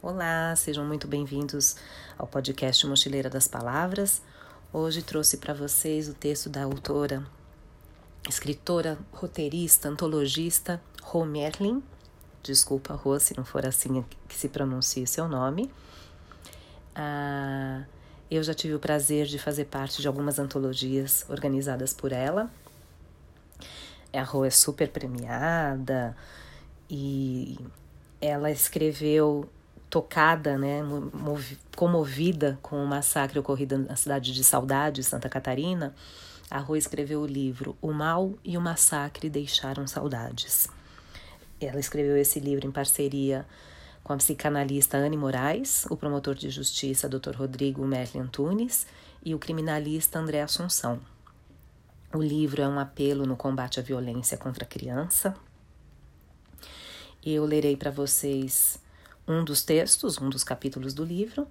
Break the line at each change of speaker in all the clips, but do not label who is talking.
Olá, sejam muito bem-vindos ao podcast Mochileira das Palavras. Hoje trouxe para vocês o texto da autora, escritora, roteirista, antologista Rô Merlin. Desculpa, Rô, se não for assim que se pronuncie seu nome. Ah, eu já tive o prazer de fazer parte de algumas antologias organizadas por ela. A Rô é super premiada e ela escreveu tocada, né, comovida com o massacre ocorrido na cidade de Saudade, Santa Catarina, a Rô escreveu o livro O Mal e o Massacre Deixaram Saudades. Ela escreveu esse livro em parceria com a psicanalista Anne Moraes, o promotor de justiça Dr. Rodrigo Merlin Antunes e o criminalista André Assunção. O livro é um apelo no combate à violência contra a criança. Eu lerei para vocês um dos textos, um dos capítulos do livro,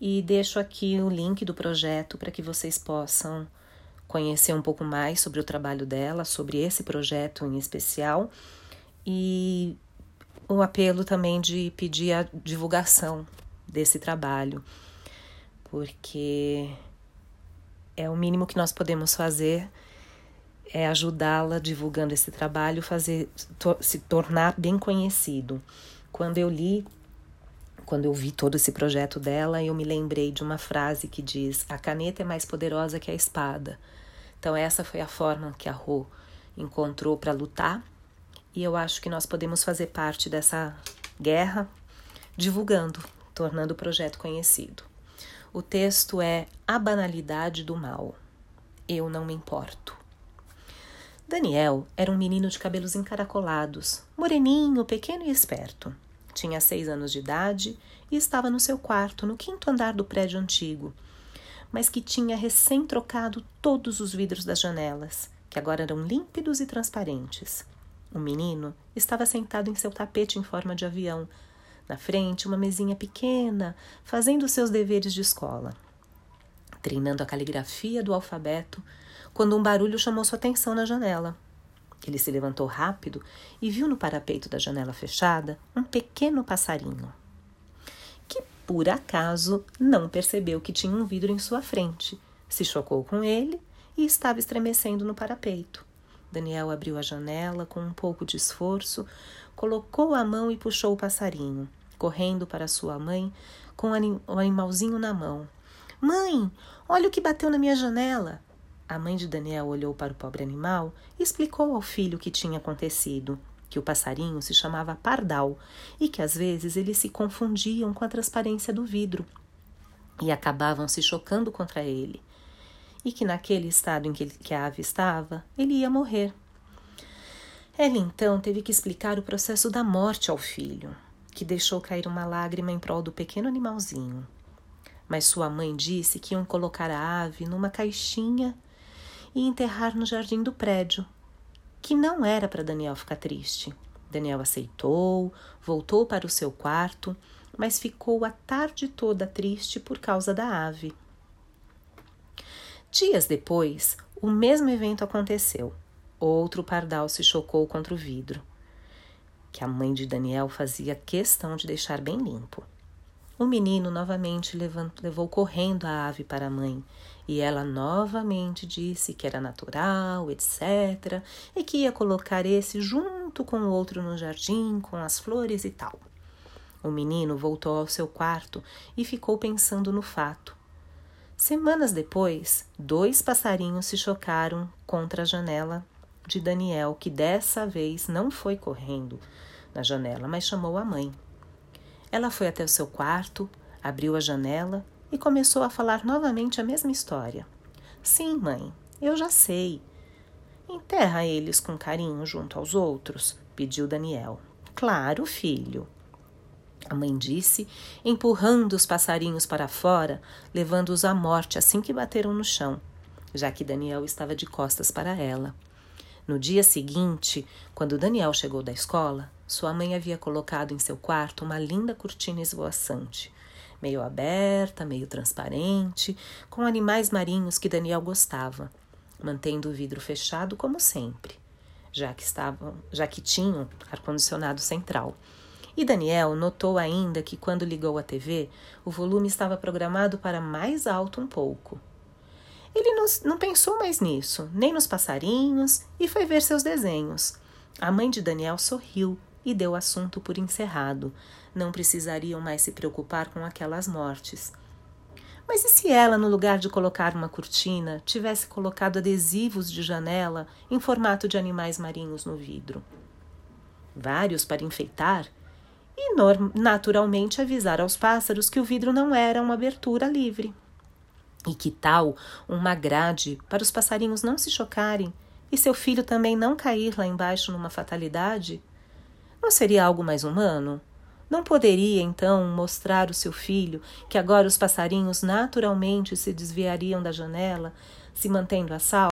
e deixo aqui o link do projeto para que vocês possam conhecer um pouco mais sobre o trabalho dela, sobre esse projeto em especial, e o apelo também de pedir a divulgação desse trabalho, porque é o mínimo que nós podemos fazer é ajudá-la divulgando esse trabalho, fazer to, se tornar bem conhecido. Quando eu li quando eu vi todo esse projeto dela, eu me lembrei de uma frase que diz: A caneta é mais poderosa que a espada. Então, essa foi a forma que a Rô encontrou para lutar, e eu acho que nós podemos fazer parte dessa guerra divulgando, tornando o projeto conhecido. O texto é A Banalidade do Mal. Eu não me importo. Daniel era um menino de cabelos encaracolados, moreninho, pequeno e esperto. Tinha seis anos de idade e estava no seu quarto, no quinto andar do prédio antigo, mas que tinha recém trocado todos os vidros das janelas, que agora eram límpidos e transparentes. O menino estava sentado em seu tapete em forma de avião, na frente, uma mesinha pequena, fazendo seus deveres de escola. Treinando a caligrafia do alfabeto, quando um barulho chamou sua atenção na janela. Ele se levantou rápido e viu no parapeito da janela fechada um pequeno passarinho, que por acaso não percebeu que tinha um vidro em sua frente. Se chocou com ele e estava estremecendo no parapeito. Daniel abriu a janela com um pouco de esforço, colocou a mão e puxou o passarinho, correndo para sua mãe com o animalzinho na mão. Mãe, olha o que bateu na minha janela! A mãe de Daniel olhou para o pobre animal e explicou ao filho o que tinha acontecido, que o passarinho se chamava pardal e que às vezes eles se confundiam com a transparência do vidro e acabavam se chocando contra ele, e que naquele estado em que, que a ave estava, ele ia morrer. Ela então teve que explicar o processo da morte ao filho, que deixou cair uma lágrima em prol do pequeno animalzinho. Mas sua mãe disse que iam colocar a ave numa caixinha e enterrar no jardim do prédio, que não era para Daniel ficar triste. Daniel aceitou, voltou para o seu quarto, mas ficou a tarde toda triste por causa da ave. Dias depois, o mesmo evento aconteceu. Outro pardal se chocou contra o vidro, que a mãe de Daniel fazia questão de deixar bem limpo. O menino novamente levou correndo a ave para a mãe, e ela novamente disse que era natural, etc., e que ia colocar esse junto com o outro no jardim, com as flores e tal. O menino voltou ao seu quarto e ficou pensando no fato. Semanas depois, dois passarinhos se chocaram contra a janela de Daniel, que dessa vez não foi correndo na janela, mas chamou a mãe. Ela foi até o seu quarto, abriu a janela e começou a falar novamente a mesma história. Sim, mãe, eu já sei. Enterra eles com carinho junto aos outros, pediu Daniel. Claro, filho. A mãe disse, empurrando os passarinhos para fora, levando-os à morte assim que bateram no chão, já que Daniel estava de costas para ela. No dia seguinte, quando Daniel chegou da escola, sua mãe havia colocado em seu quarto uma linda cortina esvoaçante, meio aberta, meio transparente, com animais marinhos que Daniel gostava, mantendo o vidro fechado como sempre, já que estavam, já que tinham ar-condicionado central. E Daniel notou ainda que, quando ligou a TV, o volume estava programado para mais alto um pouco. Ele não, não pensou mais nisso, nem nos passarinhos, e foi ver seus desenhos. A mãe de Daniel sorriu e deu o assunto por encerrado. Não precisariam mais se preocupar com aquelas mortes. Mas e se ela, no lugar de colocar uma cortina, tivesse colocado adesivos de janela em formato de animais marinhos no vidro? Vários para enfeitar e naturalmente avisar aos pássaros que o vidro não era uma abertura livre. E que tal uma grade para os passarinhos não se chocarem e seu filho também não cair lá embaixo numa fatalidade? Não seria algo mais humano? Não poderia, então, mostrar o seu filho que agora os passarinhos naturalmente se desviariam da janela, se mantendo a salvo?